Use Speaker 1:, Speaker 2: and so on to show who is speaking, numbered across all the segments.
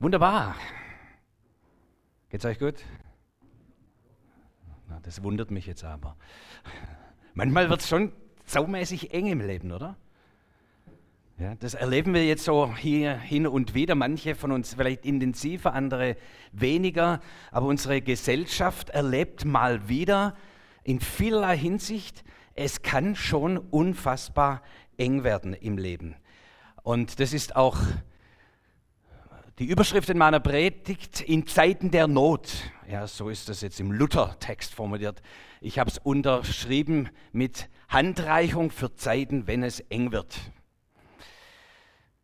Speaker 1: Wunderbar. Geht's euch gut? Na, das wundert mich jetzt aber. Manchmal wird es schon saumäßig eng im Leben, oder? Ja, das erleben wir jetzt so hier hin und wieder, manche von uns vielleicht intensiver, andere weniger, aber unsere Gesellschaft erlebt mal wieder in vielerlei Hinsicht, es kann schon unfassbar eng werden im Leben. Und das ist auch die Überschrift in meiner Predigt, in Zeiten der Not. Ja, so ist das jetzt im Luther-Text formuliert. Ich habe es unterschrieben mit Handreichung für Zeiten, wenn es eng wird.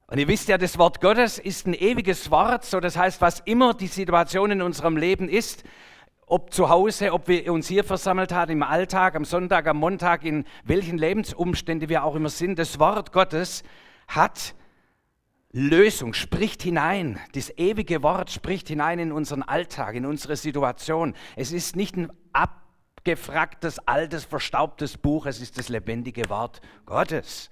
Speaker 1: Und ihr wisst ja, das Wort Gottes ist ein ewiges Wort, so das heißt, was immer die Situation in unserem Leben ist, ob zu Hause, ob wir uns hier versammelt haben, im Alltag, am Sonntag, am Montag, in welchen Lebensumständen wir auch immer sind, das Wort Gottes hat Lösung, spricht hinein. Das ewige Wort spricht hinein in unseren Alltag, in unsere Situation. Es ist nicht ein abgefragtes, altes, verstaubtes Buch, es ist das lebendige Wort Gottes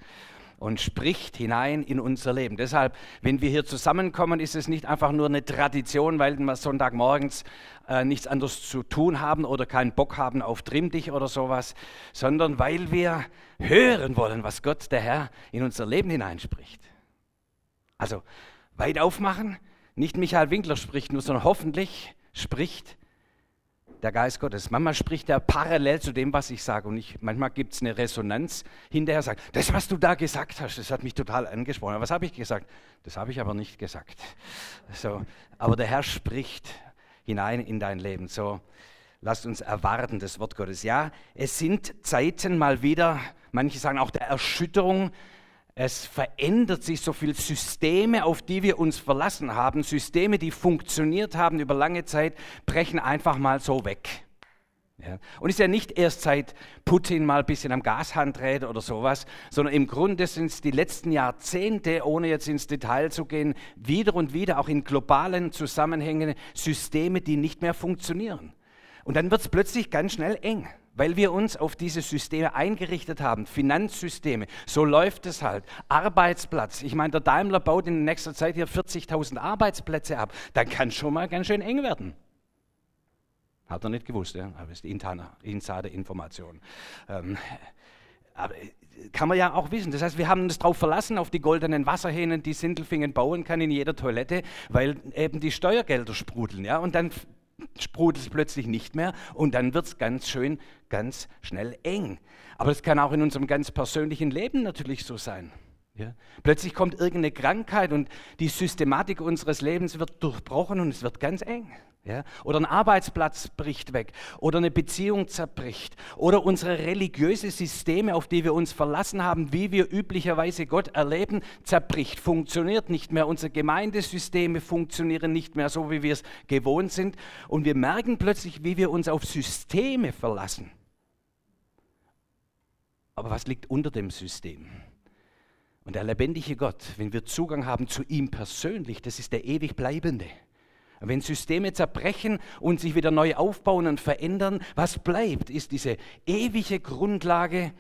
Speaker 1: und spricht hinein in unser Leben. Deshalb, wenn wir hier zusammenkommen, ist es nicht einfach nur eine Tradition, weil wir Sonntagmorgens äh, nichts anderes zu tun haben oder keinen Bock haben auf Trimmdich oder sowas, sondern weil wir hören wollen, was Gott, der Herr, in unser Leben hineinspricht. Also weit aufmachen, nicht Michael Winkler spricht nur, sondern hoffentlich spricht der Geist Gottes. Manchmal spricht er parallel zu dem, was ich sage. Und ich, manchmal gibt es eine Resonanz hinterher, sagt, das, was du da gesagt hast, das hat mich total angesprochen. Aber was habe ich gesagt? Das habe ich aber nicht gesagt. So, aber der Herr spricht hinein in dein Leben. So, lasst uns erwarten, das Wort Gottes. Ja, es sind Zeiten mal wieder, manche sagen auch der Erschütterung, es verändert sich so viel Systeme, auf die wir uns verlassen haben. Systeme, die funktioniert haben über lange Zeit, brechen einfach mal so weg. Ja. Und ist ja nicht erst seit Putin mal ein bisschen am Gashahn dreht oder sowas, sondern im Grunde sind es die letzten Jahrzehnte, ohne jetzt ins Detail zu gehen, wieder und wieder auch in globalen Zusammenhängen Systeme, die nicht mehr funktionieren. Und dann wird es plötzlich ganz schnell eng weil wir uns auf diese Systeme eingerichtet haben, Finanzsysteme, so läuft es halt. Arbeitsplatz, ich meine, der Daimler baut in nächster Zeit hier 40.000 Arbeitsplätze ab, dann kann schon mal ganz schön eng werden. Hat er nicht gewusst, ja? aber ist die interne Insider-Information. Ähm, aber äh, kann man ja auch wissen. Das heißt, wir haben uns darauf verlassen, auf die goldenen Wasserhähnen, die Sindelfingen bauen kann in jeder Toilette, weil eben die Steuergelder sprudeln. Ja? Und dann sprudelt es plötzlich nicht mehr und dann wird es ganz schön, ganz schnell eng. Aber es kann auch in unserem ganz persönlichen Leben natürlich so sein. Ja? Plötzlich kommt irgendeine Krankheit und die Systematik unseres Lebens wird durchbrochen und es wird ganz eng. Ja? Oder ein Arbeitsplatz bricht weg oder eine Beziehung zerbricht oder unsere religiöse Systeme, auf die wir uns verlassen haben, wie wir üblicherweise Gott erleben, zerbricht, funktioniert nicht mehr. Unsere Gemeindesysteme funktionieren nicht mehr so, wie wir es gewohnt sind und wir merken plötzlich, wie wir uns auf Systeme verlassen. Aber was liegt unter dem System? Und der lebendige Gott, wenn wir Zugang haben zu ihm persönlich, das ist der ewig bleibende. Wenn Systeme zerbrechen und sich wieder neu aufbauen und verändern, was bleibt, ist diese ewige Grundlage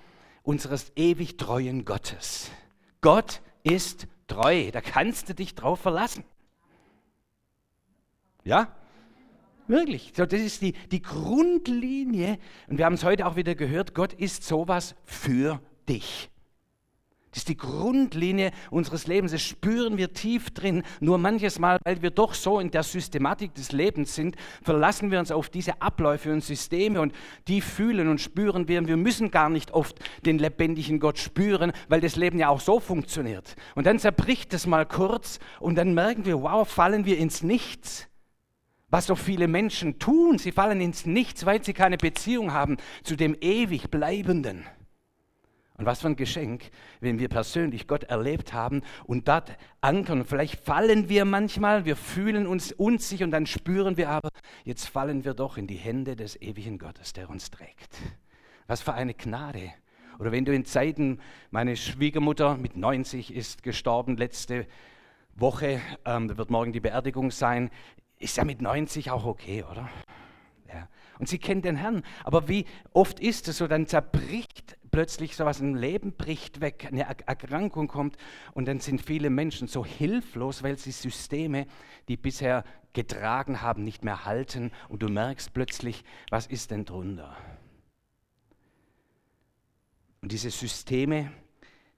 Speaker 1: unseres ewig treuen Gottes. Gott ist treu, da kannst du dich drauf verlassen. Ja? Wirklich. So, das ist die, die Grundlinie. Und wir haben es heute auch wieder gehört, Gott ist sowas für dich. Das ist die Grundlinie unseres Lebens. Das spüren wir tief drin. Nur manches Mal, weil wir doch so in der Systematik des Lebens sind, verlassen wir uns auf diese Abläufe und Systeme und die fühlen und spüren wir. Und wir müssen gar nicht oft den lebendigen Gott spüren, weil das Leben ja auch so funktioniert. Und dann zerbricht es mal kurz und dann merken wir, wow, fallen wir ins Nichts. Was so viele Menschen tun, sie fallen ins Nichts, weil sie keine Beziehung haben zu dem ewig Bleibenden. Und was für ein Geschenk, wenn wir persönlich Gott erlebt haben und dort ankern. Vielleicht fallen wir manchmal, wir fühlen uns unsicher und dann spüren wir aber, jetzt fallen wir doch in die Hände des ewigen Gottes, der uns trägt. Was für eine Gnade. Oder wenn du in Zeiten, meine Schwiegermutter mit 90 ist gestorben letzte Woche, ähm, wird morgen die Beerdigung sein, ist ja mit 90 auch okay, oder? Ja. Und sie kennt den Herrn. Aber wie oft ist es so, dann zerbricht plötzlich so was im Leben bricht weg, eine Erkrankung kommt und dann sind viele Menschen so hilflos, weil sie Systeme, die bisher getragen haben, nicht mehr halten und du merkst plötzlich, was ist denn drunter? Und diese Systeme,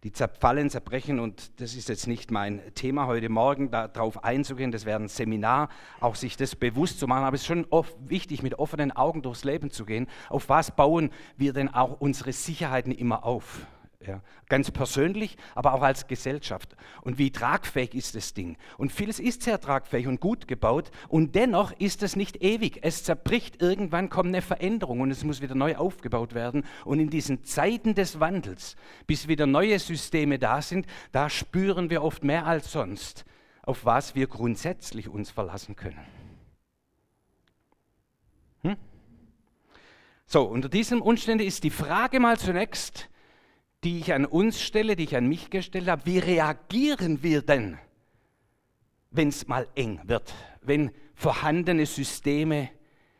Speaker 1: die zerfallen, zerbrechen. Und das ist jetzt nicht mein Thema heute Morgen, darauf einzugehen. Das wäre ein Seminar, auch sich das bewusst zu machen. Aber es ist schon oft wichtig, mit offenen Augen durchs Leben zu gehen. Auf was bauen wir denn auch unsere Sicherheiten immer auf? Ja, ganz persönlich, aber auch als Gesellschaft. Und wie tragfähig ist das Ding? Und vieles ist sehr tragfähig und gut gebaut und dennoch ist es nicht ewig. Es zerbricht, irgendwann kommt eine Veränderung und es muss wieder neu aufgebaut werden. Und in diesen Zeiten des Wandels, bis wieder neue Systeme da sind, da spüren wir oft mehr als sonst, auf was wir grundsätzlich uns verlassen können. Hm? So, unter diesen Umständen ist die Frage mal zunächst, die ich an uns stelle, die ich an mich gestellt habe, wie reagieren wir denn, wenn es mal eng wird, wenn vorhandene Systeme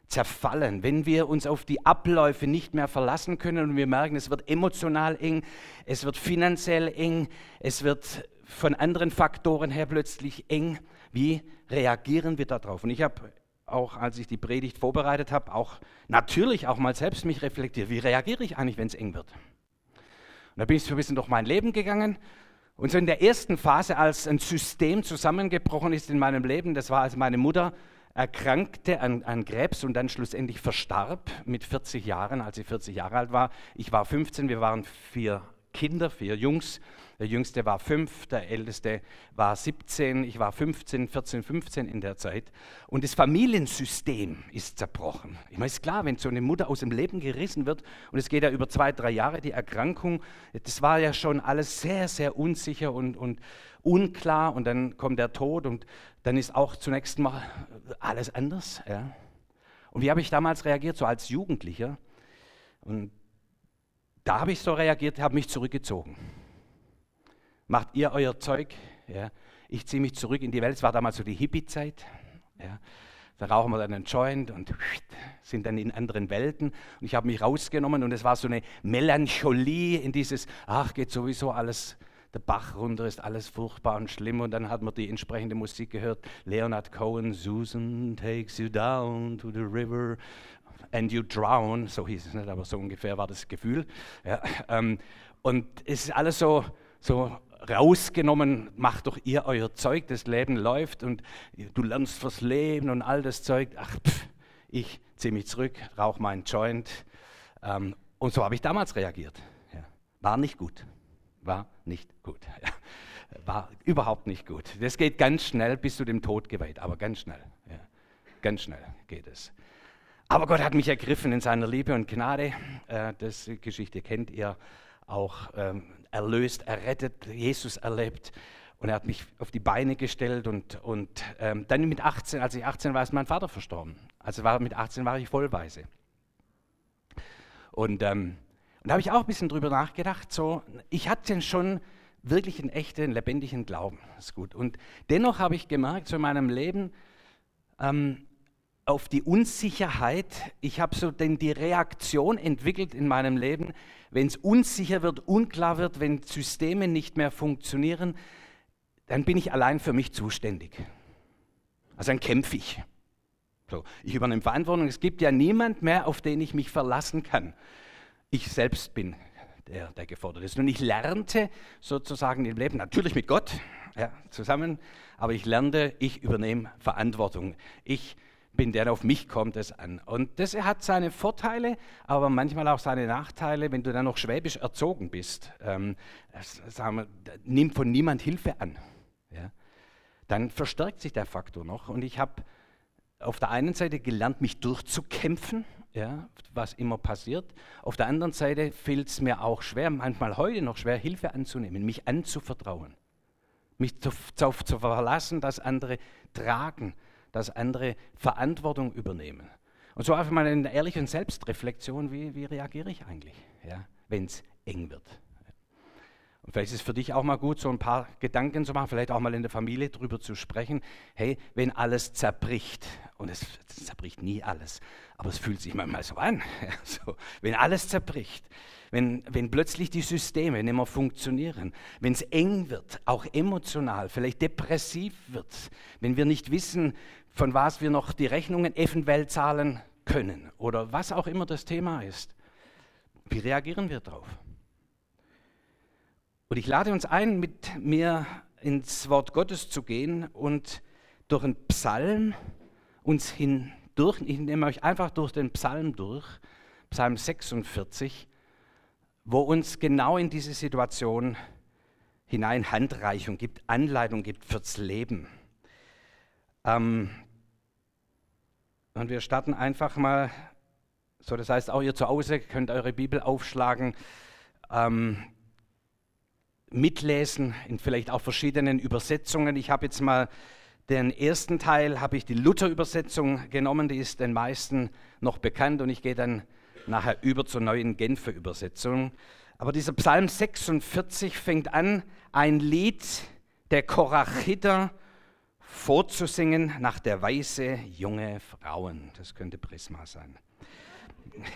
Speaker 1: zerfallen, wenn wir uns auf die Abläufe nicht mehr verlassen können und wir merken, es wird emotional eng, es wird finanziell eng, es wird von anderen Faktoren her plötzlich eng. Wie reagieren wir darauf? Und ich habe auch, als ich die Predigt vorbereitet habe, auch natürlich auch mal selbst mich reflektiert. Wie reagiere ich eigentlich, wenn es eng wird? Und da bin ich so ein bisschen durch mein Leben gegangen. Und so in der ersten Phase, als ein System zusammengebrochen ist in meinem Leben, das war, als meine Mutter erkrankte an, an, Krebs und dann schlussendlich verstarb mit 40 Jahren, als sie 40 Jahre alt war. Ich war 15, wir waren vier Kinder, vier Jungs. Der jüngste war fünf, der älteste war 17, ich war 15, 14, 15 in der Zeit. Und das Familiensystem ist zerbrochen. Ich meine, ist klar, wenn so eine Mutter aus dem Leben gerissen wird und es geht ja über zwei, drei Jahre, die Erkrankung, das war ja schon alles sehr, sehr unsicher und, und unklar. Und dann kommt der Tod und dann ist auch zunächst mal alles anders. Ja. Und wie habe ich damals reagiert, so als Jugendlicher? Und da habe ich so reagiert, habe mich zurückgezogen. Macht ihr euer Zeug? Ja. Ich ziehe mich zurück in die Welt. Es war damals so die Hippie-Zeit. Ja. Da rauchen wir dann einen Joint und sind dann in anderen Welten. Und ich habe mich rausgenommen und es war so eine Melancholie in dieses, ach, geht sowieso alles der Bach runter, ist alles furchtbar und schlimm. Und dann hat man die entsprechende Musik gehört. Leonard Cohen, Susan takes you down to the river and you drown, so hieß es nicht, aber so ungefähr war das Gefühl. Ja, ähm, und es ist alles so, so rausgenommen, macht doch ihr euer Zeug, das Leben läuft und du lernst fürs Leben und all das Zeug. Ach, pff, ich ziehe mich zurück, rauche meinen Joint. Ähm, und so habe ich damals reagiert. Ja. War nicht gut. War nicht gut. Ja. War überhaupt nicht gut. Das geht ganz schnell bis zu dem Tod geweiht, aber ganz schnell. Ja. Ganz schnell geht es. Aber Gott hat mich ergriffen in seiner Liebe und Gnade. Äh, das Geschichte kennt ihr auch. Ähm, erlöst, errettet, Jesus erlebt. Und er hat mich auf die Beine gestellt und, und ähm, dann mit 18, als ich 18 war, ist mein Vater verstorben. Also war, mit 18 war ich vollweise. Und, ähm, und da habe ich auch ein bisschen drüber nachgedacht. So, ich hatte schon wirklich einen echten, lebendigen Glauben. Das ist gut. Und dennoch habe ich gemerkt, so in meinem Leben, ähm, auf die Unsicherheit. Ich habe so denn die Reaktion entwickelt in meinem Leben, wenn es unsicher wird, unklar wird, wenn Systeme nicht mehr funktionieren, dann bin ich allein für mich zuständig. Also dann kämpfe ich. So, ich übernehme Verantwortung. Es gibt ja niemand mehr, auf den ich mich verlassen kann. Ich selbst bin der, der gefordert ist. Und ich lernte sozusagen im Leben, natürlich mit Gott ja, zusammen, aber ich lernte, ich übernehme Verantwortung. Ich bin, der auf mich kommt es an. Und das hat seine Vorteile, aber manchmal auch seine Nachteile, wenn du dann noch schwäbisch erzogen bist. Ähm, sagen von niemand Hilfe an. Ja? Dann verstärkt sich der Faktor noch. Und ich habe auf der einen Seite gelernt, mich durchzukämpfen, ja, was immer passiert. Auf der anderen Seite fällt es mir auch schwer, manchmal heute noch schwer, Hilfe anzunehmen, mich anzuvertrauen, mich darauf zu verlassen, dass andere tragen dass andere Verantwortung übernehmen. Und so einfach mal eine ehrliche Selbstreflexion, wie, wie reagiere ich eigentlich, ja, wenn es eng wird. Und vielleicht ist es für dich auch mal gut, so ein paar Gedanken zu machen, vielleicht auch mal in der Familie drüber zu sprechen. Hey, wenn alles zerbricht, und es, zerbricht nie alles, aber es fühlt sich manchmal so an, so, wenn alles zerbricht, wenn, wenn plötzlich die Systeme nicht mehr funktionieren, wenn es eng wird, auch emotional, vielleicht depressiv wird, wenn wir nicht wissen, von was wir noch die Rechnungen eventuell zahlen können oder was auch immer das Thema ist. Wie reagieren wir darauf? Und ich lade uns ein, mit mir ins Wort Gottes zu gehen und durch einen Psalm uns hindurch, ich nehme euch einfach durch den Psalm durch, Psalm 46, wo uns genau in diese Situation hinein Handreichung gibt, Anleitung gibt fürs Leben. Ähm, und wir starten einfach mal, so das heißt auch ihr zu Hause könnt eure Bibel aufschlagen, ähm, mitlesen in vielleicht auch verschiedenen Übersetzungen. Ich habe jetzt mal den ersten Teil, habe ich die Luther-Übersetzung genommen, die ist den meisten noch bekannt und ich gehe dann nachher über zur neuen Genfer Übersetzung. Aber dieser Psalm 46 fängt an, ein Lied der Korachiter vorzusingen nach der Weise junge Frauen. Das könnte Prisma sein.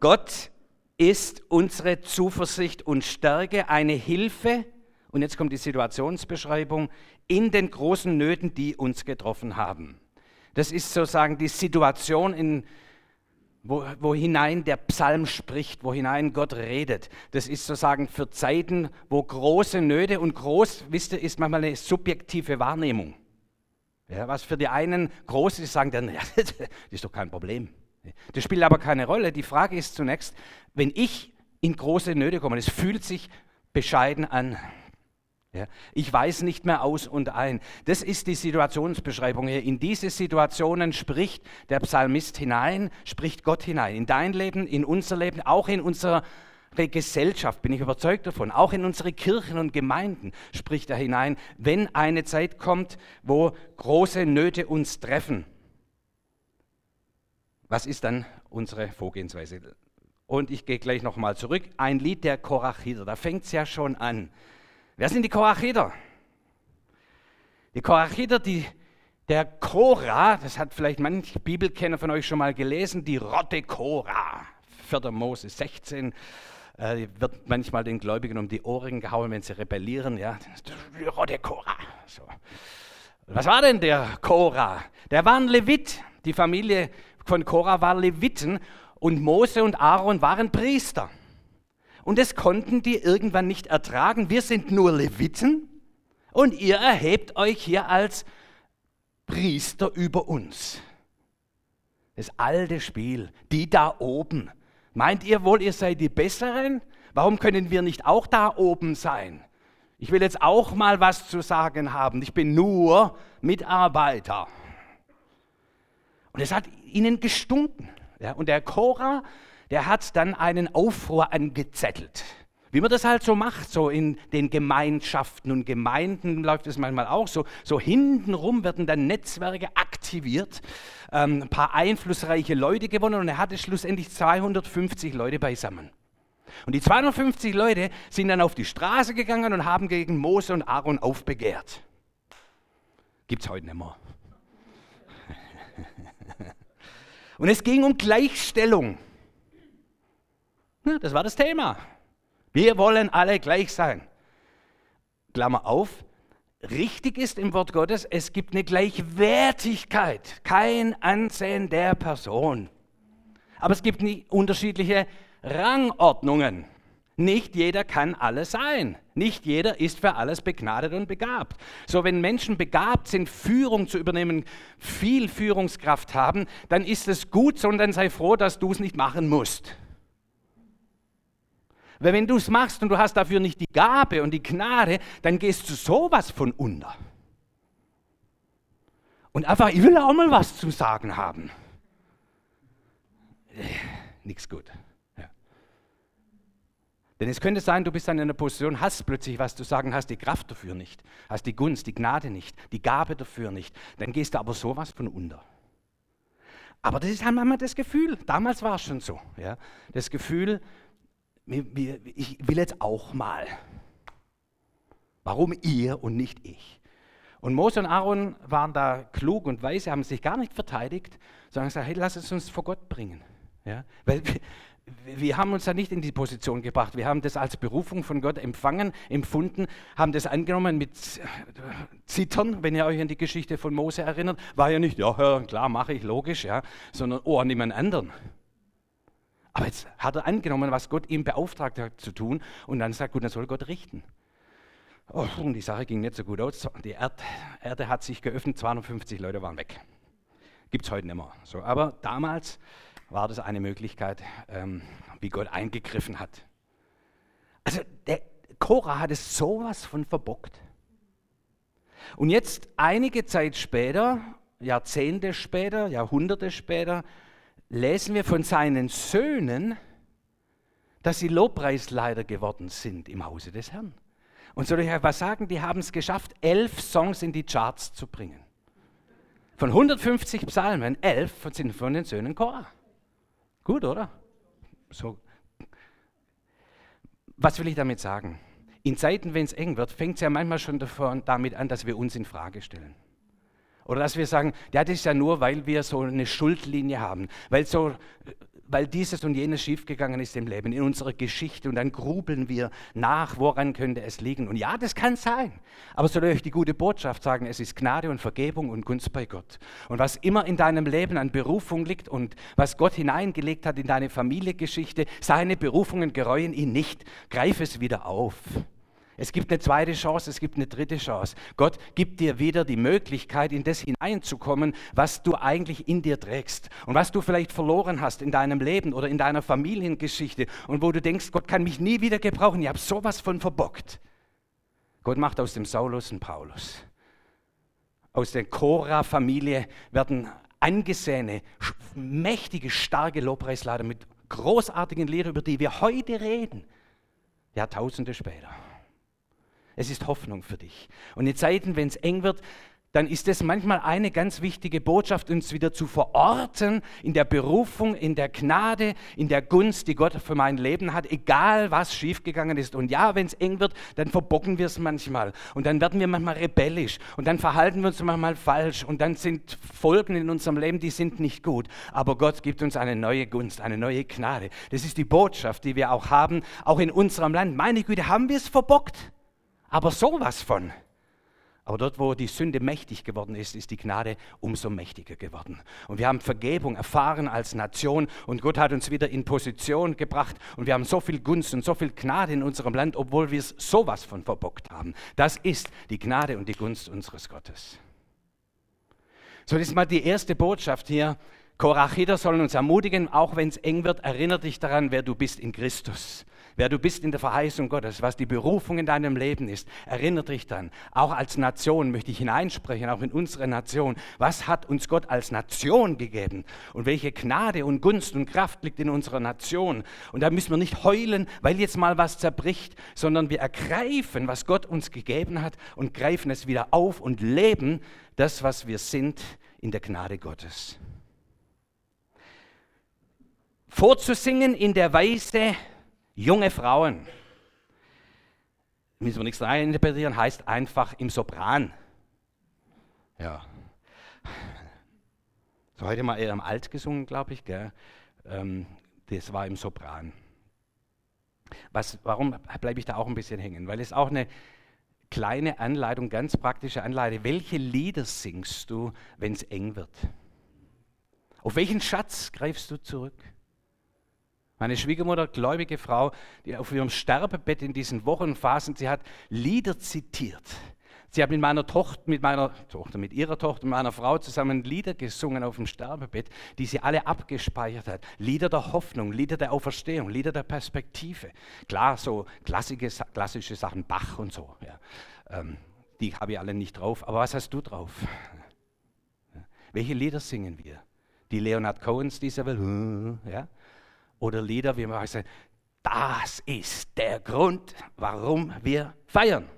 Speaker 1: Gott ist unsere Zuversicht und Stärke, eine Hilfe, und jetzt kommt die Situationsbeschreibung, in den großen Nöten, die uns getroffen haben. Das ist sozusagen die Situation in wo, wo hinein der Psalm spricht, wo hinein Gott redet. Das ist sozusagen für Zeiten, wo große Nöte und groß, wisst ihr, ist manchmal eine subjektive Wahrnehmung. Ja, was für die einen groß ist, sagen dann, ja, das ist doch kein Problem. Das spielt aber keine Rolle. Die Frage ist zunächst, wenn ich in große Nöte komme, es fühlt sich bescheiden an, ja, ich weiß nicht mehr aus und ein. Das ist die Situationsbeschreibung hier. In diese Situationen spricht der Psalmist hinein, spricht Gott hinein. In dein Leben, in unser Leben, auch in unsere Gesellschaft, bin ich überzeugt davon. Auch in unsere Kirchen und Gemeinden spricht er hinein, wenn eine Zeit kommt, wo große Nöte uns treffen. Was ist dann unsere Vorgehensweise? Und ich gehe gleich nochmal zurück. Ein Lied der Korachiter, da fängt es ja schon an. Wer sind die Korachiter? Die Korachiter, die, der Korah, das hat vielleicht manche Bibelkenner von euch schon mal gelesen, die Rotte Korah, 4. Mose 16, äh, wird manchmal den Gläubigen um die Ohren gehauen, wenn sie rebellieren. Ja, die Rotte Korah. So. Was war denn der Korah? Der war ein Levit. Die Familie von Korah war Leviten und Mose und Aaron waren Priester. Und das konnten die irgendwann nicht ertragen. Wir sind nur Leviten und ihr erhebt euch hier als Priester über uns. Das alte Spiel, die da oben. Meint ihr wohl, ihr seid die Besseren? Warum können wir nicht auch da oben sein? Ich will jetzt auch mal was zu sagen haben. Ich bin nur Mitarbeiter. Und es hat ihnen gestunken. Ja, und der Korah der hat dann einen Aufruhr angezettelt. Wie man das halt so macht, so in den Gemeinschaften und Gemeinden läuft es manchmal auch so. So hintenrum werden dann Netzwerke aktiviert, ähm, ein paar einflussreiche Leute gewonnen und er hatte schlussendlich 250 Leute beisammen. Und die 250 Leute sind dann auf die Straße gegangen und haben gegen Mose und Aaron aufbegehrt. Gibt es heute nicht mehr. Und es ging um Gleichstellung. Das war das Thema. Wir wollen alle gleich sein. Klammer auf, richtig ist im Wort Gottes, es gibt eine Gleichwertigkeit, kein Ansehen der Person. Aber es gibt unterschiedliche Rangordnungen. Nicht jeder kann alles sein. Nicht jeder ist für alles begnadet und begabt. So, wenn Menschen begabt sind, Führung zu übernehmen, viel Führungskraft haben, dann ist es gut, sondern sei froh, dass du es nicht machen musst. Weil wenn du es machst und du hast dafür nicht die Gabe und die Gnade, dann gehst du sowas von unter. Und einfach, ich will auch mal was zu sagen haben. Äh, Nichts gut. Ja. Denn es könnte sein, du bist dann in einer Position, hast plötzlich was zu sagen, hast die Kraft dafür nicht, hast die Gunst, die Gnade nicht, die Gabe dafür nicht. Dann gehst du aber sowas von unter. Aber das ist halt manchmal das Gefühl. Damals war es schon so. Ja? Das Gefühl, ich will jetzt auch mal. Warum ihr und nicht ich? Und Mose und Aaron waren da klug und weise, haben sich gar nicht verteidigt, sondern gesagt, hey, lass es uns vor Gott bringen. Ja? Weil wir, haben uns da nicht in die Position gebracht. Wir haben das als Berufung von Gott empfangen, empfunden, haben das angenommen mit Zittern, wenn ihr euch an die Geschichte von Mose erinnert. War ja nicht, ja, klar, mache ich, logisch, ja, sondern, oh, an jemand anderen. Aber jetzt hat er angenommen, was Gott ihm beauftragt hat zu tun und dann sagt, gut, dann soll Gott richten. Oh, und die Sache ging nicht so gut aus. Die Erd Erde hat sich geöffnet, 250 Leute waren weg. Gibt es heute nicht mehr. So, aber damals war das eine Möglichkeit, ähm, wie Gott eingegriffen hat. Also der Korah hat es sowas von verbockt. Und jetzt einige Zeit später, Jahrzehnte später, Jahrhunderte später, lesen wir von seinen Söhnen, dass sie Lobpreisleiter geworden sind im Hause des Herrn. Und soll ich euch was sagen? Die haben es geschafft, elf Songs in die Charts zu bringen. Von 150 Psalmen, elf sind von den Söhnen Korah. Gut, oder? So. Was will ich damit sagen? In Zeiten, wenn es eng wird, fängt es ja manchmal schon davon, damit an, dass wir uns in Frage stellen. Oder dass wir sagen, ja, das ist ja nur, weil wir so eine Schuldlinie haben, weil so weil dieses und jenes schiefgegangen ist im Leben, in unserer Geschichte. Und dann grubeln wir nach, woran könnte es liegen. Und ja, das kann sein. Aber soll euch die gute Botschaft sagen, es ist Gnade und Vergebung und Gunst bei Gott. Und was immer in deinem Leben an Berufung liegt und was Gott hineingelegt hat in deine Familiengeschichte, seine Berufungen gereuen ihn nicht. Greif es wieder auf. Es gibt eine zweite Chance, es gibt eine dritte Chance. Gott gibt dir wieder die Möglichkeit, in das hineinzukommen, was du eigentlich in dir trägst und was du vielleicht verloren hast in deinem Leben oder in deiner Familiengeschichte und wo du denkst, Gott kann mich nie wieder gebrauchen. Ich habe sowas von verbockt. Gott macht aus dem Saulus einen Paulus. Aus der Cora-Familie werden angesehene, mächtige, starke Lobpreislader mit großartigen Liedern, über die wir heute reden, Jahrtausende später. Es ist Hoffnung für dich. Und in Zeiten, wenn es eng wird, dann ist es manchmal eine ganz wichtige Botschaft, uns wieder zu verorten in der Berufung, in der Gnade, in der Gunst, die Gott für mein Leben hat, egal was schiefgegangen ist. Und ja, wenn es eng wird, dann verbocken wir es manchmal. Und dann werden wir manchmal rebellisch. Und dann verhalten wir uns manchmal falsch. Und dann sind Folgen in unserem Leben, die sind nicht gut. Aber Gott gibt uns eine neue Gunst, eine neue Gnade. Das ist die Botschaft, die wir auch haben, auch in unserem Land. Meine Güte, haben wir es verbockt? Aber sowas von. Aber dort, wo die Sünde mächtig geworden ist, ist die Gnade umso mächtiger geworden. Und wir haben Vergebung erfahren als Nation und Gott hat uns wieder in Position gebracht und wir haben so viel Gunst und so viel Gnade in unserem Land, obwohl wir es sowas von verbockt haben. Das ist die Gnade und die Gunst unseres Gottes. So, das ist mal die erste Botschaft hier. Korachiter sollen uns ermutigen, auch wenn es eng wird, erinnere dich daran, wer du bist in Christus wer du bist in der Verheißung Gottes, was die Berufung in deinem Leben ist, erinnere dich dann. Auch als Nation möchte ich hineinsprechen, auch in unsere Nation. Was hat uns Gott als Nation gegeben? Und welche Gnade und Gunst und Kraft liegt in unserer Nation? Und da müssen wir nicht heulen, weil jetzt mal was zerbricht, sondern wir ergreifen, was Gott uns gegeben hat und greifen es wieder auf und leben das, was wir sind, in der Gnade Gottes. Vorzusingen in der Weise, Junge Frauen, müssen wir nichts interpretieren, heißt einfach im Sopran. Ja. So heute mal eher im Alt gesungen, glaube ich, gell? Ähm, das war im Sopran. Was, warum bleibe ich da auch ein bisschen hängen? Weil es auch eine kleine Anleitung, ganz praktische Anleitung. Welche Lieder singst du, wenn es eng wird? Auf welchen Schatz greifst du zurück? Meine Schwiegermutter, gläubige Frau, die auf ihrem Sterbebett in diesen Wochenphasen, sie hat Lieder zitiert. Sie hat mit meiner Tochter, mit meiner Tochter, mit ihrer Tochter, mit meiner Frau zusammen Lieder gesungen auf dem Sterbebett, die sie alle abgespeichert hat. Lieder der Hoffnung, Lieder der Auferstehung, Lieder der Perspektive. Klar, so klassische, klassische Sachen, Bach und so. Ja. Ähm, die habe ich alle nicht drauf. Aber was hast du drauf? Welche Lieder singen wir? Die Leonard Cohens dieser Welt, ja? Oder Lieder, wie man sagt, das ist der Grund, warum wir feiern.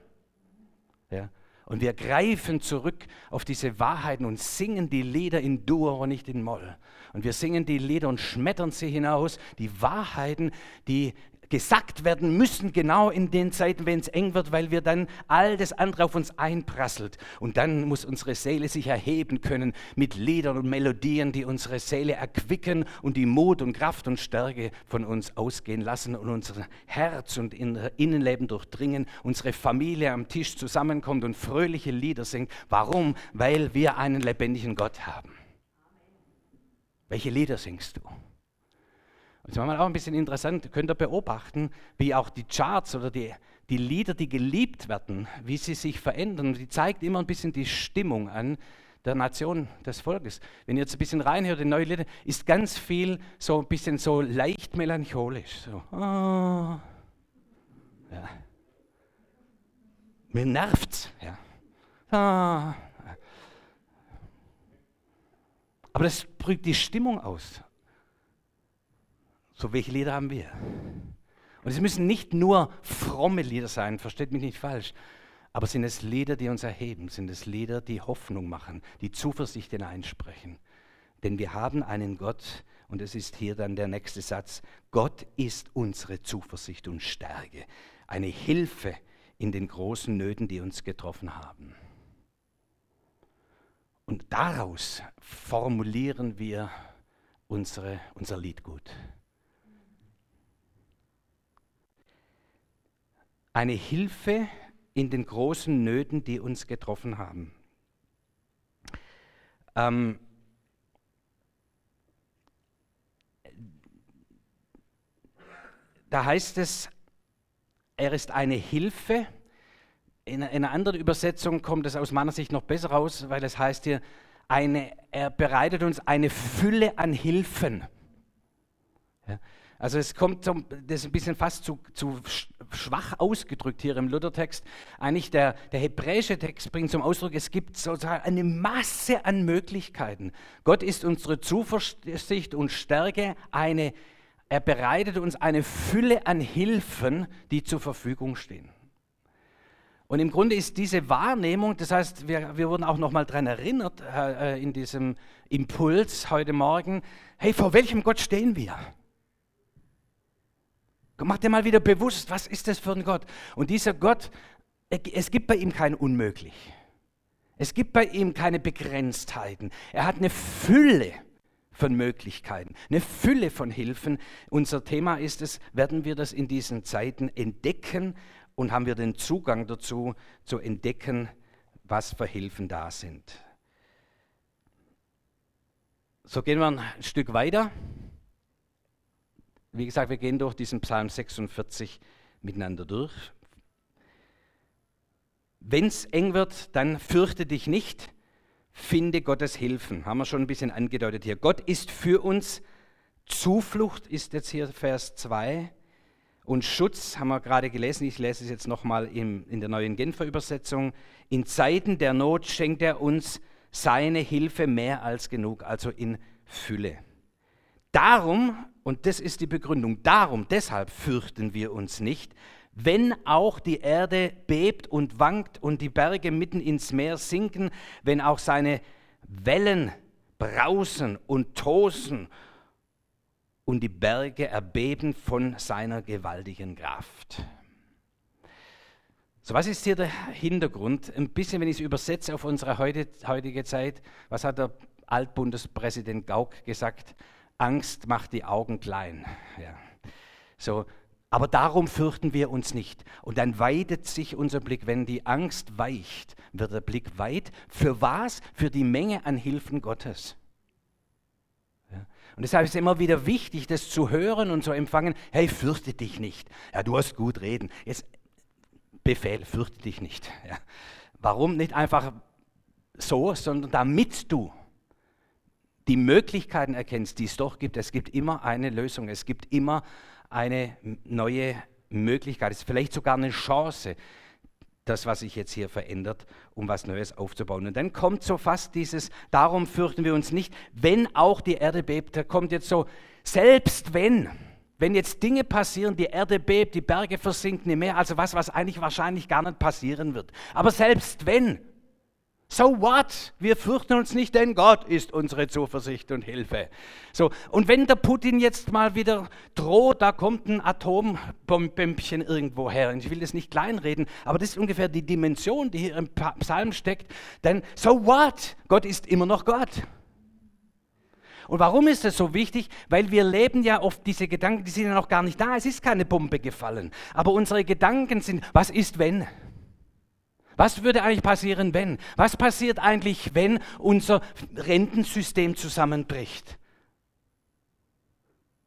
Speaker 1: Ja? Und wir greifen zurück auf diese Wahrheiten und singen die Lieder in Dur und nicht in Moll. Und wir singen die Lieder und schmettern sie hinaus, die Wahrheiten, die gesagt werden müssen, genau in den Zeiten, wenn es eng wird, weil wir dann all das andere auf uns einprasselt. Und dann muss unsere Seele sich erheben können mit Liedern und Melodien, die unsere Seele erquicken und die Mut und Kraft und Stärke von uns ausgehen lassen und unser Herz und Innenleben durchdringen, unsere Familie am Tisch zusammenkommt und fröhliche Lieder singt. Warum? Weil wir einen lebendigen Gott haben. Welche Lieder singst du? Das ist manchmal auch ein bisschen interessant, könnt ihr beobachten, wie auch die Charts oder die, die Lieder, die geliebt werden, wie sie sich verändern. Die zeigt immer ein bisschen die Stimmung an der Nation, des Volkes. Wenn ihr jetzt ein bisschen reinhört in neue Lieder, ist ganz viel so ein bisschen so leicht melancholisch. So. Oh. Ja. Mir nervt's. Ja. Ah. Aber das drückt die Stimmung aus. So, welche Lieder haben wir? Und es müssen nicht nur fromme Lieder sein, versteht mich nicht falsch, aber sind es Lieder, die uns erheben, sind es Lieder, die Hoffnung machen, die Zuversicht hineinsprechen. Denn wir haben einen Gott, und es ist hier dann der nächste Satz, Gott ist unsere Zuversicht und Stärke, eine Hilfe in den großen Nöten, die uns getroffen haben. Und daraus formulieren wir unsere, unser Liedgut. Eine Hilfe in den großen Nöten, die uns getroffen haben. Ähm, da heißt es, er ist eine Hilfe. In, einer anderen Übersetzung kommt es aus meiner Sicht noch besser raus, weil es heißt hier, eine, er bereitet uns eine Fülle an Hilfen. Ja. Also es kommt, zum, das ist ein bisschen fast zu, zu schwach ausgedrückt hier im Luthertext. Eigentlich der, der hebräische Text bringt zum Ausdruck, es gibt sozusagen eine Masse an Möglichkeiten. Gott ist unsere Zuversicht und Stärke, eine, er bereitet uns eine Fülle an Hilfen, die zur Verfügung stehen. Und im Grunde ist diese Wahrnehmung, das heißt, wir, wir wurden auch nochmal daran erinnert äh, in diesem Impuls heute Morgen, hey, vor welchem Gott stehen wir? Mach dir mal wieder bewusst, was ist das für ein Gott? Und dieser Gott, es gibt bei ihm kein Unmöglich. Es gibt bei ihm keine Begrenztheiten. Er hat eine Fülle von Möglichkeiten, eine Fülle von Hilfen. Unser Thema ist es, werden wir das in diesen Zeiten entdecken und haben wir den Zugang dazu, zu entdecken, was für Hilfen da sind. So gehen wir ein Stück weiter. Wie gesagt, wir gehen durch diesen Psalm 46 miteinander durch. Wenn es eng wird, dann fürchte dich nicht, finde Gottes Hilfen. Haben wir schon ein bisschen angedeutet hier. Gott ist für uns Zuflucht, ist jetzt hier Vers 2. Und Schutz haben wir gerade gelesen, ich lese es jetzt nochmal in der neuen Genfer Übersetzung. In Zeiten der Not schenkt er uns seine Hilfe mehr als genug, also in Fülle. Darum und das ist die Begründung. Darum, deshalb fürchten wir uns nicht, wenn auch die Erde bebt und wankt und die Berge mitten ins Meer sinken, wenn auch seine Wellen brausen und tosen und die Berge erbeben von seiner gewaltigen Kraft. So, was ist hier der Hintergrund? Ein bisschen, wenn ich es übersetze auf unsere heutige Zeit, was hat der Altbundespräsident Gauck gesagt? Angst macht die Augen klein. Ja. So, aber darum fürchten wir uns nicht. Und dann weitet sich unser Blick. Wenn die Angst weicht, wird der Blick weit. Für was? Für die Menge an Hilfen Gottes. Ja. Und deshalb ist es immer wieder wichtig, das zu hören und zu empfangen. Hey, fürchte dich nicht. Ja, du hast gut reden. Jetzt Befehl, fürchte dich nicht. Ja. Warum nicht einfach so, sondern damit du die Möglichkeiten erkennst, die es doch gibt, es gibt immer eine Lösung, es gibt immer eine neue Möglichkeit, es ist vielleicht sogar eine Chance, das, was sich jetzt hier verändert, um was Neues aufzubauen. Und dann kommt so fast dieses, darum fürchten wir uns nicht, wenn auch die Erde bebt, da kommt jetzt so, selbst wenn, wenn jetzt Dinge passieren, die Erde bebt, die Berge versinken im Meer, also was, was eigentlich wahrscheinlich gar nicht passieren wird. Aber selbst wenn, So what? Wir fürchten uns nicht, denn Gott ist unsere Zuversicht und Hilfe. So, und wenn der Putin jetzt mal wieder droht, da kommt ein Atombömpchen irgendwo her. Und ich will das nicht kleinreden, aber das ist ungefähr die Dimension, die hier im Psalm steckt. Denn so what? Gott ist immer noch Gott. Und warum ist das so wichtig? Weil wir leben ja oft diese Gedanken, die sind ja noch gar nicht da. Es ist keine Bombe gefallen. Aber unsere Gedanken sind, was ist wenn? Was würde eigentlich passieren, wenn? Was passiert eigentlich, wenn unser Rentensystem zusammenbricht?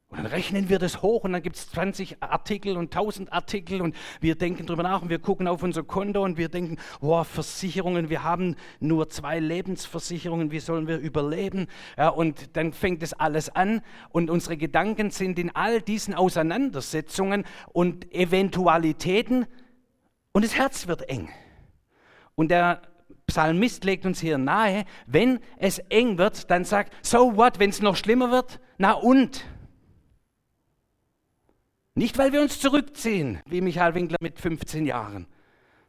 Speaker 1: Und dann rechnen wir das hoch und dann gibt es 20 Artikel und 1000 Artikel und wir denken darüber nach und wir gucken auf unser Konto und wir denken, boah, Versicherungen, wir haben nur zwei Lebensversicherungen, wie sollen wir überleben? Ja, und dann fängt es alles an und unsere Gedanken sind in all diesen Auseinandersetzungen und Eventualitäten und das Herz wird eng. Und der Psalmist legt uns hier nahe, wenn es eng wird, dann sagt, so what, wenn es noch schlimmer wird? Na und? Nicht, weil wir uns zurückziehen, wie Michael Winkler mit 15 Jahren,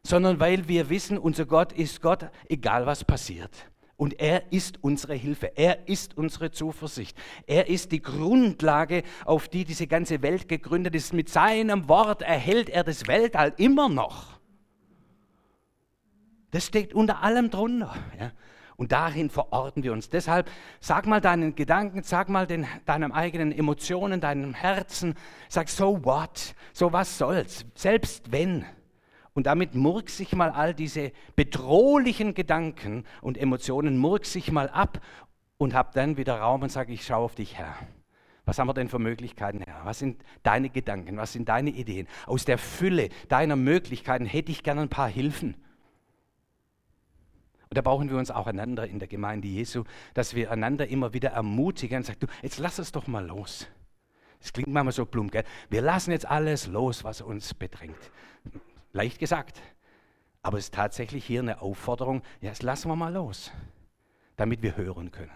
Speaker 1: sondern weil wir wissen, unser Gott ist Gott, egal was passiert. Und er ist unsere Hilfe, er ist unsere Zuversicht, er ist die Grundlage, auf die diese ganze Welt gegründet ist. Mit seinem Wort erhält er das Weltall immer noch. Das steht unter allem drunter. Ja? Und darin verorten wir uns. Deshalb sag mal deinen Gedanken, sag mal den, deinen eigenen Emotionen, deinem Herzen, sag so what, so was soll's, selbst wenn. Und damit murk sich mal all diese bedrohlichen Gedanken und Emotionen, murk sich mal ab und hab dann wieder Raum und sag, ich schaue auf dich, Herr. Was haben wir denn für Möglichkeiten, Herr? Was sind deine Gedanken? Was sind deine Ideen? Aus der Fülle deiner Möglichkeiten hätte ich gerne ein paar Hilfen. Und da brauchen wir uns auch einander in der Gemeinde Jesu, dass wir einander immer wieder ermutigen und sagen, du, jetzt lass es doch mal los. Das klingt manchmal so plump, gell? Wir lassen jetzt alles los, was uns bedrängt. Leicht gesagt. Aber es ist tatsächlich hier eine Aufforderung, ja, jetzt lassen wir mal los, damit wir hören können,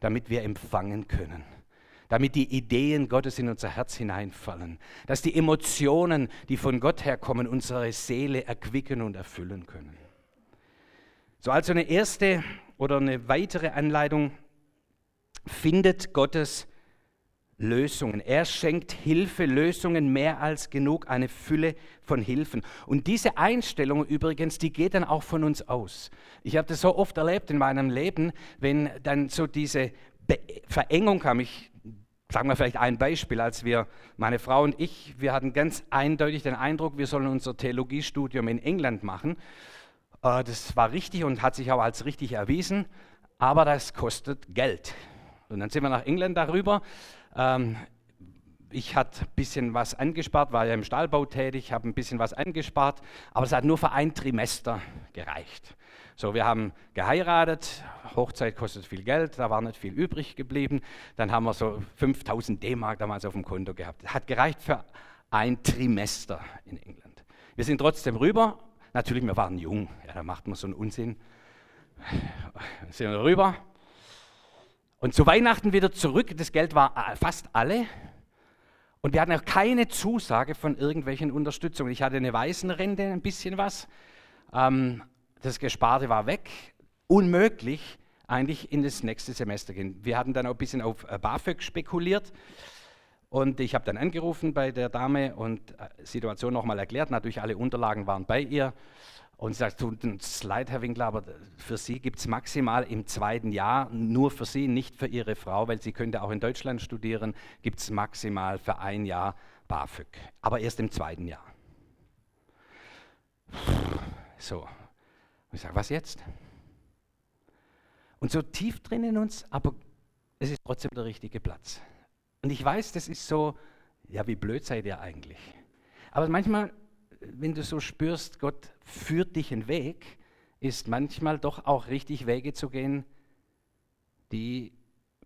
Speaker 1: damit wir empfangen können, damit die Ideen Gottes in unser Herz hineinfallen, dass die Emotionen, die von Gott herkommen, unsere Seele erquicken und erfüllen können. So, also eine erste oder eine weitere Anleitung findet Gottes Lösungen. Er schenkt Hilfe, Lösungen mehr als genug, eine Fülle von Hilfen. Und diese Einstellung übrigens, die geht dann auch von uns aus. Ich habe das so oft erlebt in meinem Leben, wenn dann so diese Be Verengung kam. Ich sage mal vielleicht ein Beispiel, als wir, meine Frau und ich, wir hatten ganz eindeutig den Eindruck, wir sollen unser Theologiestudium in England machen. Äh, das war richtig und hat sich auch als richtig erwiesen, aber das kostet Geld. Und dann sind wir nach England darüber. Ähm, ich hatte ein bisschen was angespart, war ja im Stahlbau tätig, habe ein bisschen was angespart, aber es hat nur für ein Trimester gereicht. So, wir haben geheiratet, Hochzeit kostet viel Geld, da war nicht viel übrig geblieben. Dann haben wir so 5000 D-Mark damals auf dem Konto gehabt. Hat gereicht für ein Trimester in England. Wir sind trotzdem rüber Natürlich, wir waren jung, ja, da macht man so einen Unsinn. Sind wir rüber. Und zu Weihnachten wieder zurück, das Geld war äh, fast alle. Und wir hatten auch keine Zusage von irgendwelchen Unterstützungen. Ich hatte eine Waisenrente, ein bisschen was. Ähm, das Gesparte war weg. Unmöglich, eigentlich in das nächste Semester gehen. Wir hatten dann auch ein bisschen auf äh, BAföG spekuliert. Und ich habe dann angerufen bei der Dame und äh, Situation nochmal erklärt. Natürlich alle Unterlagen waren bei ihr. Und sie sagt, tut uns leid, Herr Winkler, aber für Sie gibt es maximal im zweiten Jahr, nur für Sie, nicht für Ihre Frau, weil sie könnte auch in Deutschland studieren, gibt es maximal für ein Jahr BAföG. Aber erst im zweiten Jahr. So. ich sage, was jetzt? Und so tief drin in uns, aber es ist trotzdem der richtige Platz. Und ich weiß, das ist so, ja, wie blöd seid ihr eigentlich? Aber manchmal, wenn du so spürst, Gott führt dich einen Weg, ist manchmal doch auch richtig Wege zu gehen, die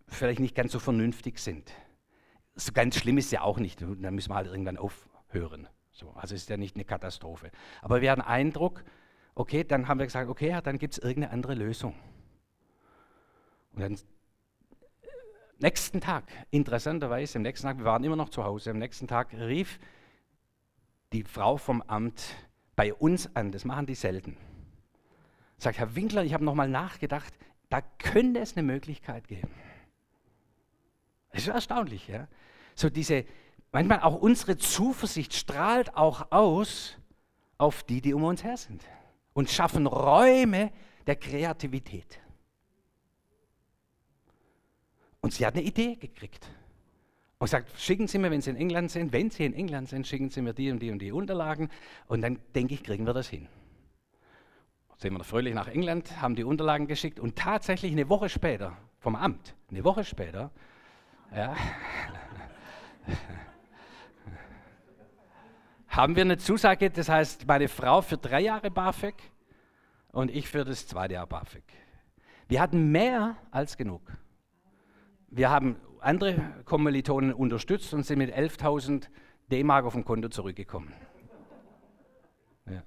Speaker 1: vielleicht nicht ganz so vernünftig sind. So ganz schlimm ist ja auch nicht, dann müssen wir halt irgendwann aufhören. So, also ist ja nicht eine Katastrophe. Aber wir hatten Eindruck, okay, dann haben wir gesagt, okay, ja, dann gibt es irgendeine andere Lösung. Und dann nächsten Tag, interessanterweise, am nächsten Tag, wir waren immer noch zu Hause, am nächsten Tag rief die Frau vom Amt bei uns an, das machen die selten. Sagt Herr Winkler, ich habe nochmal nachgedacht, da könnte es eine Möglichkeit geben. Das ist erstaunlich, ja. So diese, manchmal auch unsere Zuversicht strahlt auch aus auf die, die um uns her sind und schaffen Räume der Kreativität. Und sie hat eine Idee gekriegt und sagt, schicken Sie mir, wenn Sie in England sind, wenn Sie in England sind, schicken Sie mir die und die und die Unterlagen und dann denke ich, kriegen wir das hin. Sind wir fröhlich nach England, haben die Unterlagen geschickt und tatsächlich eine Woche später, vom Amt, eine Woche später, ja, haben wir eine Zusage, das heißt, meine Frau für drei Jahre BAföG und ich für das zweite Jahr BAföG. Wir hatten mehr als genug. Wir haben andere Kommilitonen unterstützt und sind mit 11.000 D-Mark auf dem Konto zurückgekommen. Ja.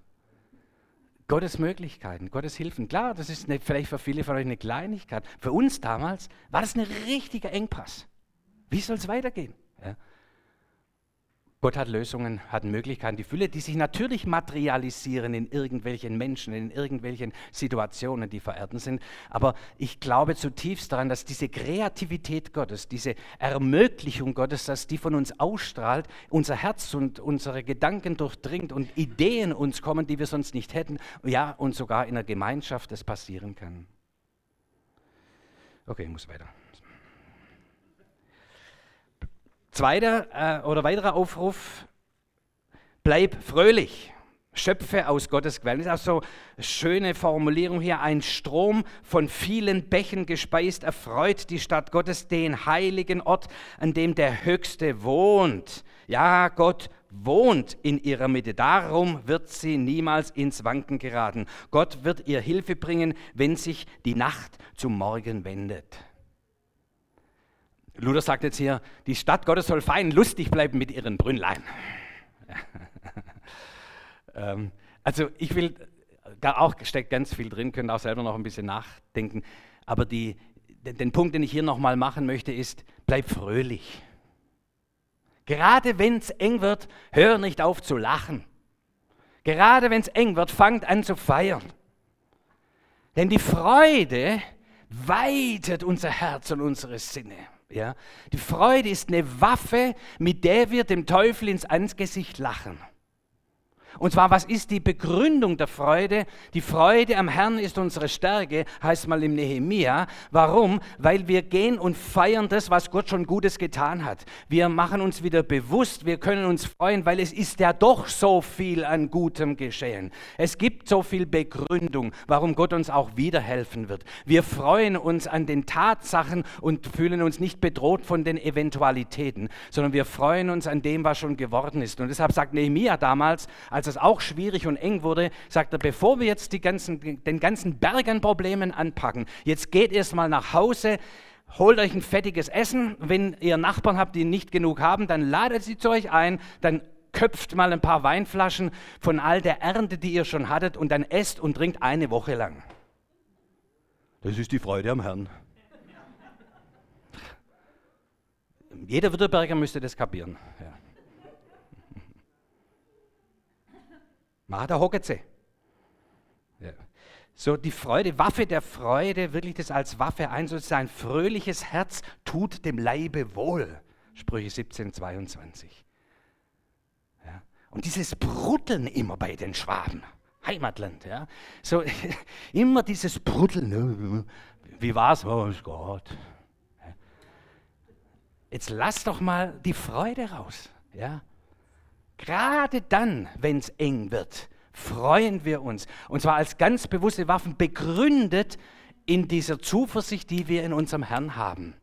Speaker 1: Gottes Möglichkeiten, Gottes Hilfen. Klar, das ist eine, vielleicht für viele von euch eine Kleinigkeit. Für uns damals war das ein richtiger Engpass. Wie soll es weitergehen? Ja. Gott hat Lösungen, hat Möglichkeiten, die Fülle, die sich natürlich materialisieren in irgendwelchen Menschen, in irgendwelchen Situationen, die verehrten sind. Aber ich glaube zutiefst daran, dass diese Kreativität Gottes, diese Ermöglichung Gottes, dass die von uns ausstrahlt, unser Herz und unsere Gedanken durchdringt und Ideen uns kommen, die wir sonst nicht hätten. Ja, und sogar in der Gemeinschaft das passieren kann. Okay, ich muss weiter. Zweiter äh, oder weiterer Aufruf, bleib fröhlich. Schöpfe aus Gottes Quellen. Das ist auch so eine schöne Formulierung hier. Ein Strom von vielen Bächen gespeist erfreut die Stadt Gottes, den heiligen Ort, an dem der Höchste wohnt. Ja, Gott wohnt in ihrer Mitte. Darum wird sie niemals ins Wanken geraten. Gott wird ihr Hilfe bringen, wenn sich die Nacht zum Morgen wendet. Luther sagt jetzt hier, die Stadt Gottes soll fein lustig bleiben mit ihren Brünnlein. ähm, also ich will, da auch steckt ganz viel drin, könnt auch selber noch ein bisschen nachdenken. Aber die, den, den Punkt, den ich hier nochmal machen möchte, ist, bleib fröhlich. Gerade wenn es eng wird, hör nicht auf zu lachen. Gerade wenn es eng wird, fangt an zu feiern. Denn die Freude weitet unser Herz und unsere Sinne. Ja? Die Freude ist eine Waffe, mit der wir dem Teufel ins Angesicht lachen. Und zwar, was ist die Begründung der Freude? Die Freude am Herrn ist unsere Stärke, heißt mal im Nehemia. Warum? Weil wir gehen und feiern das, was Gott schon Gutes getan hat. Wir machen uns wieder bewusst, wir können uns freuen, weil es ist ja doch so viel an Gutem geschehen. Es gibt so viel Begründung, warum Gott uns auch wieder helfen wird. Wir freuen uns an den Tatsachen und fühlen uns nicht bedroht von den Eventualitäten, sondern wir freuen uns an dem, was schon geworden ist. Und deshalb sagt Nehemia damals, als es auch schwierig und eng wurde, sagt er, bevor wir jetzt ganzen, den ganzen Berg an Problemen anpacken, jetzt geht erstmal nach Hause, holt euch ein fettiges Essen. Wenn ihr Nachbarn habt, die nicht genug haben, dann ladet sie zu euch ein, dann köpft mal ein paar Weinflaschen von all der Ernte, die ihr schon hattet, und dann esst und trinkt eine Woche lang. Das ist die Freude am Herrn. Jeder Württemberger müsste das kapieren. Ja. Martha Hocketze. Ja. So die Freude, Waffe der Freude, wirklich das als Waffe einzusetzen. Ein fröhliches Herz tut dem Leibe wohl. Sprüche 17, 22. Ja. Und dieses Brutteln immer bei den Schwaben. Heimatland, ja. So immer dieses Brutteln. Ne? Wie war's? Oh Gott. Jetzt lass doch mal die Freude raus, ja. Gerade dann, wenn es eng wird, freuen wir uns. Und zwar als ganz bewusste Waffen begründet in dieser Zuversicht, die wir in unserem Herrn haben.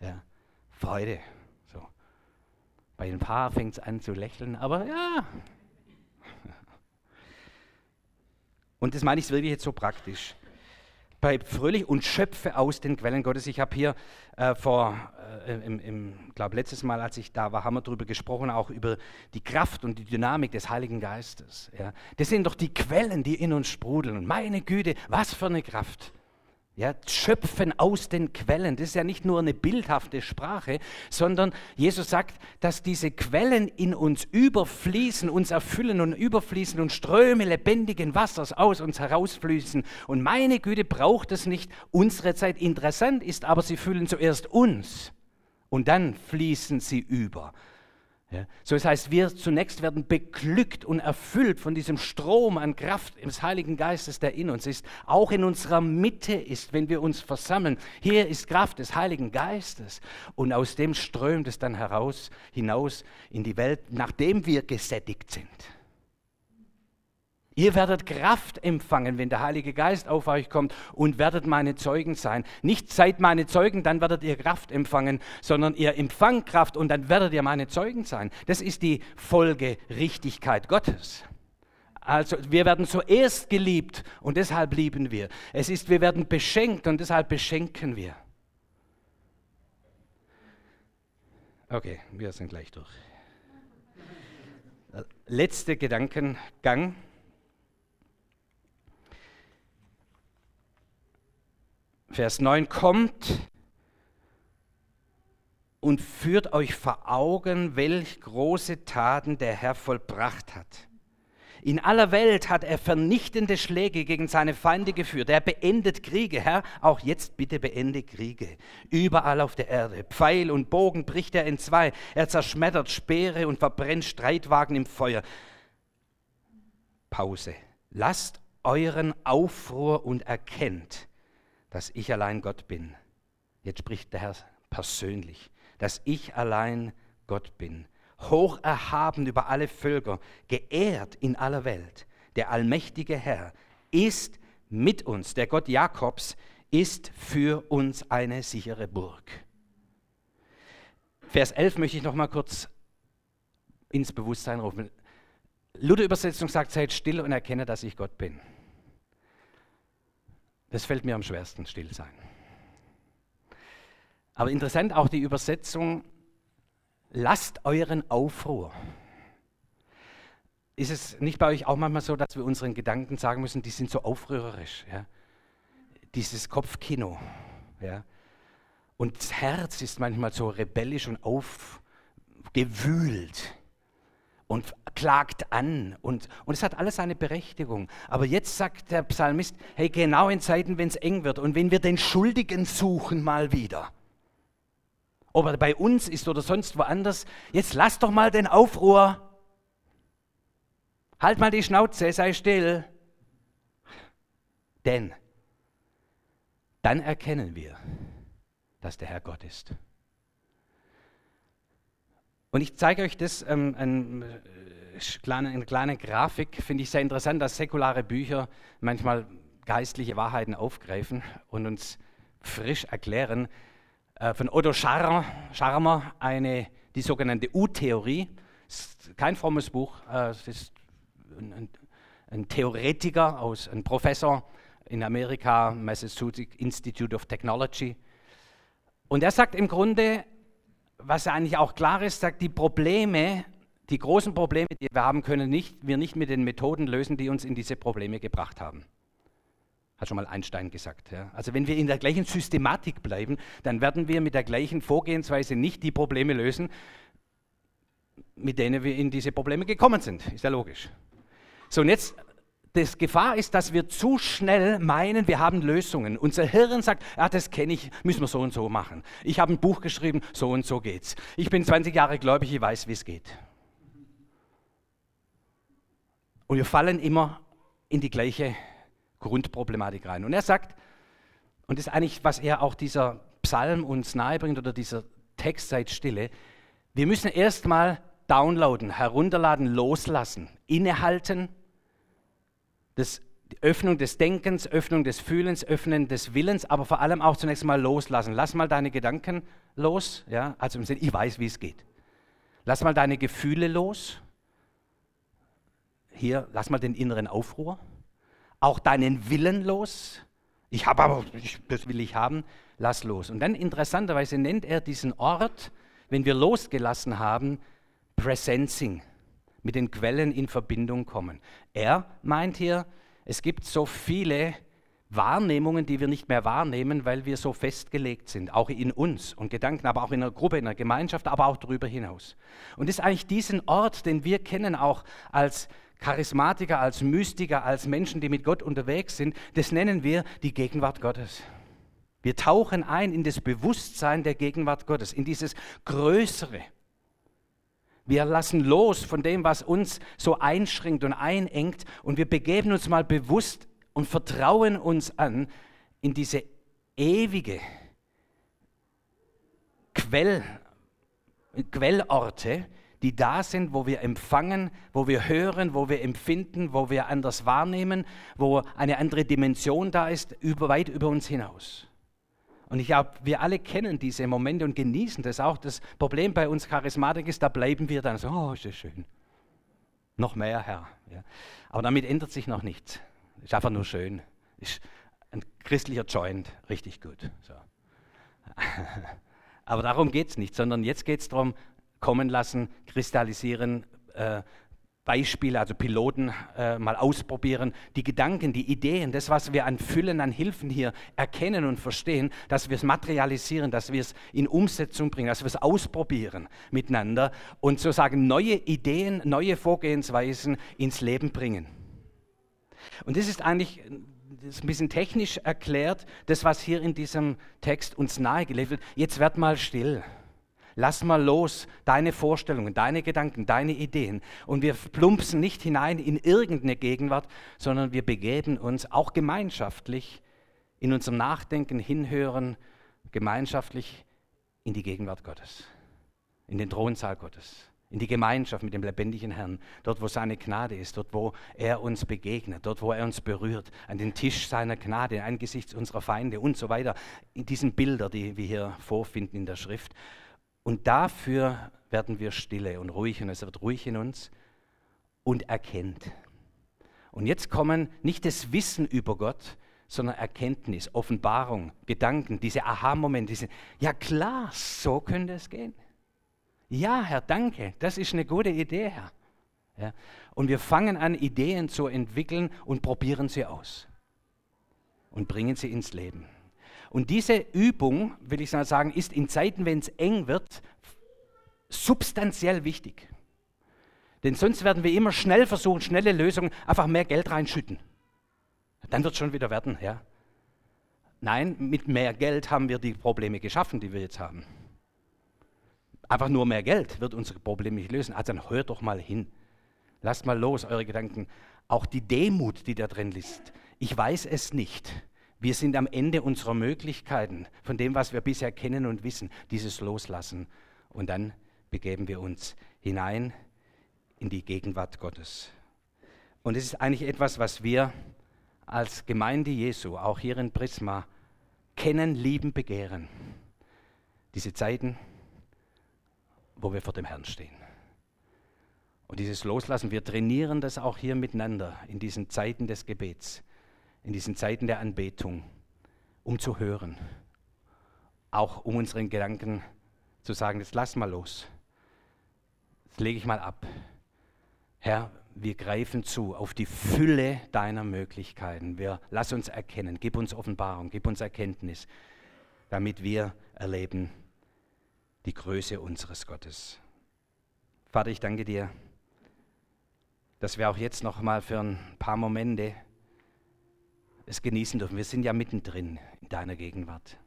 Speaker 1: Ja, Freude. So. Bei ein paar fängt es an zu lächeln, aber ja. Und das meine ich wirklich jetzt so praktisch bleib fröhlich und schöpfe aus den Quellen Gottes. Ich habe hier äh, vor, äh, im, im glaube letztes Mal, als ich da war, haben wir darüber gesprochen, auch über die Kraft und die Dynamik des Heiligen Geistes. Ja. Das sind doch die Quellen, die in uns sprudeln. Meine Güte, was für eine Kraft. Ja, schöpfen aus den Quellen. Das ist ja nicht nur eine bildhafte Sprache, sondern Jesus sagt, dass diese Quellen in uns überfließen, uns erfüllen und überfließen und Ströme lebendigen Wassers aus uns herausfließen. Und meine Güte braucht es nicht unsere Zeit. Interessant ist aber, sie füllen zuerst uns und dann fließen sie über. Ja, so das heißt, wir zunächst werden beglückt und erfüllt von diesem Strom an Kraft des Heiligen Geistes, der in uns ist, auch in unserer Mitte ist, wenn wir uns versammeln. Hier ist Kraft des Heiligen Geistes und aus dem strömt es dann heraus, hinaus in die Welt, nachdem wir gesättigt sind. Ihr werdet Kraft empfangen, wenn der Heilige Geist auf euch kommt und werdet meine Zeugen sein. Nicht seid meine Zeugen, dann werdet ihr Kraft empfangen, sondern ihr empfangt Kraft und dann werdet ihr meine Zeugen sein. Das ist die Folgerichtigkeit Gottes. Also wir werden zuerst geliebt und deshalb lieben wir. Es ist, wir werden beschenkt und deshalb beschenken wir. Okay, wir sind gleich durch. Letzter Gedankengang. Vers 9, kommt und führt euch vor Augen, welch große Taten der Herr vollbracht hat. In aller Welt hat er vernichtende Schläge gegen seine Feinde geführt. Er beendet Kriege. Herr, auch jetzt bitte beende Kriege. Überall auf der Erde. Pfeil und Bogen bricht er in zwei. Er zerschmettert Speere und verbrennt Streitwagen im Feuer. Pause. Lasst euren Aufruhr und erkennt, dass ich allein Gott bin. Jetzt spricht der Herr persönlich, dass ich allein Gott bin. Hoch erhaben über alle Völker, geehrt in aller Welt. Der allmächtige Herr ist mit uns. Der Gott Jakobs ist für uns eine sichere Burg. Vers 11 möchte ich noch mal kurz ins Bewusstsein rufen. Luther-Übersetzung sagt, seid still und erkenne, dass ich Gott bin. Das fällt mir am schwersten, still sein. Aber interessant auch die Übersetzung, lasst euren Aufruhr. Ist es nicht bei euch auch manchmal so, dass wir unseren Gedanken sagen müssen, die sind so aufrührerisch? Ja? Dieses Kopfkino. Ja? Und das Herz ist manchmal so rebellisch und aufgewühlt und klagt an und, und es hat alles seine Berechtigung. Aber jetzt sagt der Psalmist, hey, genau in Zeiten, wenn es eng wird und wenn wir den Schuldigen suchen mal wieder, ob er bei uns ist oder sonst woanders, jetzt lass doch mal den Aufruhr. Halt mal die Schnauze, sei still. Denn dann erkennen wir, dass der Herr Gott ist. Und ich zeige euch das, ähm, ein, äh, kleine, eine kleine Grafik, finde ich sehr interessant, dass säkulare Bücher manchmal geistliche Wahrheiten aufgreifen und uns frisch erklären. Äh, von Otto Scharmer, Scharmer eine, die sogenannte U-Theorie. Kein frommes Buch, äh, es ist ein, ein Theoretiker, aus, ein Professor in Amerika, Massachusetts Institute of Technology. Und er sagt im Grunde, was eigentlich auch klar ist, sagt, die Probleme, die großen Probleme, die wir haben, können nicht, wir nicht mit den Methoden lösen, die uns in diese Probleme gebracht haben. Hat schon mal Einstein gesagt. Ja. Also wenn wir in der gleichen Systematik bleiben, dann werden wir mit der gleichen Vorgehensweise nicht die Probleme lösen, mit denen wir in diese Probleme gekommen sind. Ist ja logisch. So, und jetzt das Gefahr ist, dass wir zu schnell meinen, wir haben Lösungen. Unser Hirn sagt, ah, das kenne ich, müssen wir so und so machen. Ich habe ein Buch geschrieben, so und so geht's. Ich bin 20 Jahre gläubig, ich weiß, wie es geht. Und wir fallen immer in die gleiche Grundproblematik rein. Und er sagt, und das ist eigentlich, was er auch dieser Psalm uns nahebringt oder dieser Text seid stille, wir müssen erstmal downloaden, herunterladen, loslassen, innehalten das, Öffnung des Denkens, Öffnung des Fühlens, Öffnen des Willens, aber vor allem auch zunächst mal loslassen. Lass mal deine Gedanken los, ja, also im Sinne, ich weiß, wie es geht. Lass mal deine Gefühle los. Hier, lass mal den inneren Aufruhr. Auch deinen Willen los. Ich habe aber, ich, das will ich haben. Lass los. Und dann interessanterweise nennt er diesen Ort, wenn wir losgelassen haben, Presencing mit den Quellen in Verbindung kommen. Er meint hier, es gibt so viele Wahrnehmungen, die wir nicht mehr wahrnehmen, weil wir so festgelegt sind, auch in uns und Gedanken, aber auch in einer Gruppe, in einer Gemeinschaft, aber auch darüber hinaus. Und ist eigentlich diesen Ort, den wir kennen auch als Charismatiker, als Mystiker, als Menschen, die mit Gott unterwegs sind, das nennen wir die Gegenwart Gottes. Wir tauchen ein in das Bewusstsein der Gegenwart Gottes, in dieses Größere. Wir lassen los von dem, was uns so einschränkt und einengt und wir begeben uns mal bewusst und vertrauen uns an in diese ewige Quell, Quellorte, die da sind, wo wir empfangen, wo wir hören, wo wir empfinden, wo wir anders wahrnehmen, wo eine andere Dimension da ist, über, weit über uns hinaus. Und ich glaube, wir alle kennen diese Momente und genießen das auch. Das Problem bei uns Charismatik ist, da bleiben wir dann so, oh, ist das schön. Noch mehr, Herr. Ja. Aber damit ändert sich noch nichts. Ist einfach nur schön. Ist ein christlicher Joint, richtig gut. So. Aber darum geht es nicht, sondern jetzt geht es darum, kommen lassen, kristallisieren, äh, Beispiele, also Piloten äh, mal ausprobieren, die Gedanken, die Ideen, das, was wir an Füllen, an Hilfen hier erkennen und verstehen, dass wir es materialisieren, dass wir es in Umsetzung bringen, dass wir es ausprobieren miteinander und sozusagen neue Ideen, neue Vorgehensweisen ins Leben bringen. Und das ist eigentlich das ist ein bisschen technisch erklärt, das, was hier in diesem Text uns nahegelegt wird. Jetzt werd mal still. Lass mal los deine Vorstellungen, deine Gedanken, deine Ideen. Und wir plumpsen nicht hinein in irgendeine Gegenwart, sondern wir begeben uns auch gemeinschaftlich in unserem Nachdenken, Hinhören, gemeinschaftlich in die Gegenwart Gottes, in den Thronsaal Gottes, in die Gemeinschaft mit dem lebendigen Herrn, dort wo seine Gnade ist, dort wo er uns begegnet, dort wo er uns berührt, an den Tisch seiner Gnade, angesichts unserer Feinde und so weiter, in diesen Bilder, die wir hier vorfinden in der Schrift. Und dafür werden wir stille und ruhig und es wird ruhig in uns und erkennt. Und jetzt kommen nicht das Wissen über Gott, sondern Erkenntnis, Offenbarung, Gedanken, diese Aha-Momente, diese, ja klar, so könnte es gehen. Ja, Herr, danke, das ist eine gute Idee, Herr. Ja, und wir fangen an, Ideen zu entwickeln und probieren sie aus und bringen sie ins Leben. Und diese Übung, will ich sagen, ist in Zeiten, wenn es eng wird, substanziell wichtig. Denn sonst werden wir immer schnell versuchen, schnelle Lösungen, einfach mehr Geld reinschütten. Dann wird es schon wieder werden, ja. Nein, mit mehr Geld haben wir die Probleme geschaffen, die wir jetzt haben. Einfach nur mehr Geld wird unsere Probleme nicht lösen. Also dann hört doch mal hin. Lasst mal los, eure Gedanken. Auch die Demut, die da drin ist. Ich weiß es nicht. Wir sind am Ende unserer Möglichkeiten, von dem, was wir bisher kennen und wissen, dieses Loslassen. Und dann begeben wir uns hinein in die Gegenwart Gottes. Und es ist eigentlich etwas, was wir als Gemeinde Jesu, auch hier in Prisma, kennen, lieben, begehren. Diese Zeiten, wo wir vor dem Herrn stehen. Und dieses Loslassen, wir trainieren das auch hier miteinander in diesen Zeiten des Gebets in diesen Zeiten der Anbetung, um zu hören, auch um unseren Gedanken zu sagen, jetzt lass mal los, jetzt lege ich mal ab. Herr, wir greifen zu auf die Fülle deiner Möglichkeiten. Wir, lass uns erkennen, gib uns Offenbarung, gib uns Erkenntnis, damit wir erleben die Größe unseres Gottes. Vater, ich danke dir, dass wir auch jetzt noch mal für ein paar Momente es genießen dürfen. Wir sind ja mittendrin in deiner Gegenwart.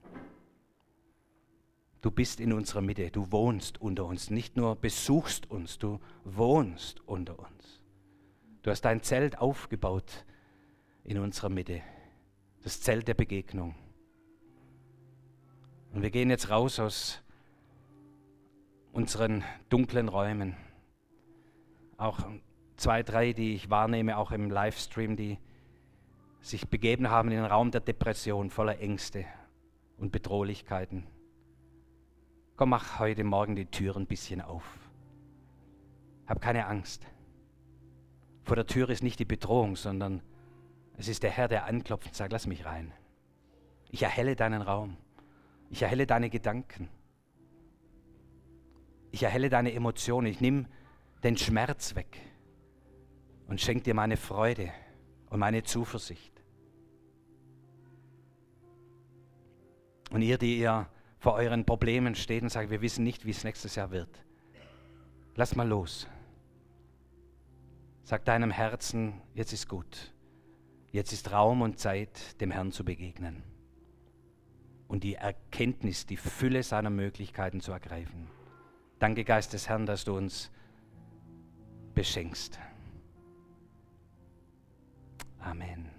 Speaker 1: Du bist in unserer Mitte, du wohnst unter uns, nicht nur besuchst uns, du wohnst unter uns. Du hast dein Zelt aufgebaut in unserer Mitte, das Zelt der Begegnung. Und wir gehen jetzt raus aus unseren dunklen Räumen. Auch zwei, drei, die ich wahrnehme, auch im Livestream, die sich begeben haben in den Raum der Depression voller Ängste und Bedrohlichkeiten. Komm, mach heute Morgen die Tür ein bisschen auf. Hab keine Angst. Vor der Tür ist nicht die Bedrohung, sondern es ist der Herr, der anklopft und sagt, lass mich rein. Ich erhelle deinen Raum. Ich erhelle deine Gedanken. Ich erhelle deine Emotionen. Ich nehme den Schmerz weg und schenke dir meine Freude und meine Zuversicht. Und ihr, die ihr vor euren Problemen steht und sagt, wir wissen nicht, wie es nächstes Jahr wird. Lass mal los. Sag deinem Herzen, jetzt ist gut. Jetzt ist Raum und Zeit, dem Herrn zu begegnen und die Erkenntnis, die Fülle seiner Möglichkeiten zu ergreifen. Danke, Geist des Herrn, dass du uns beschenkst. Amen.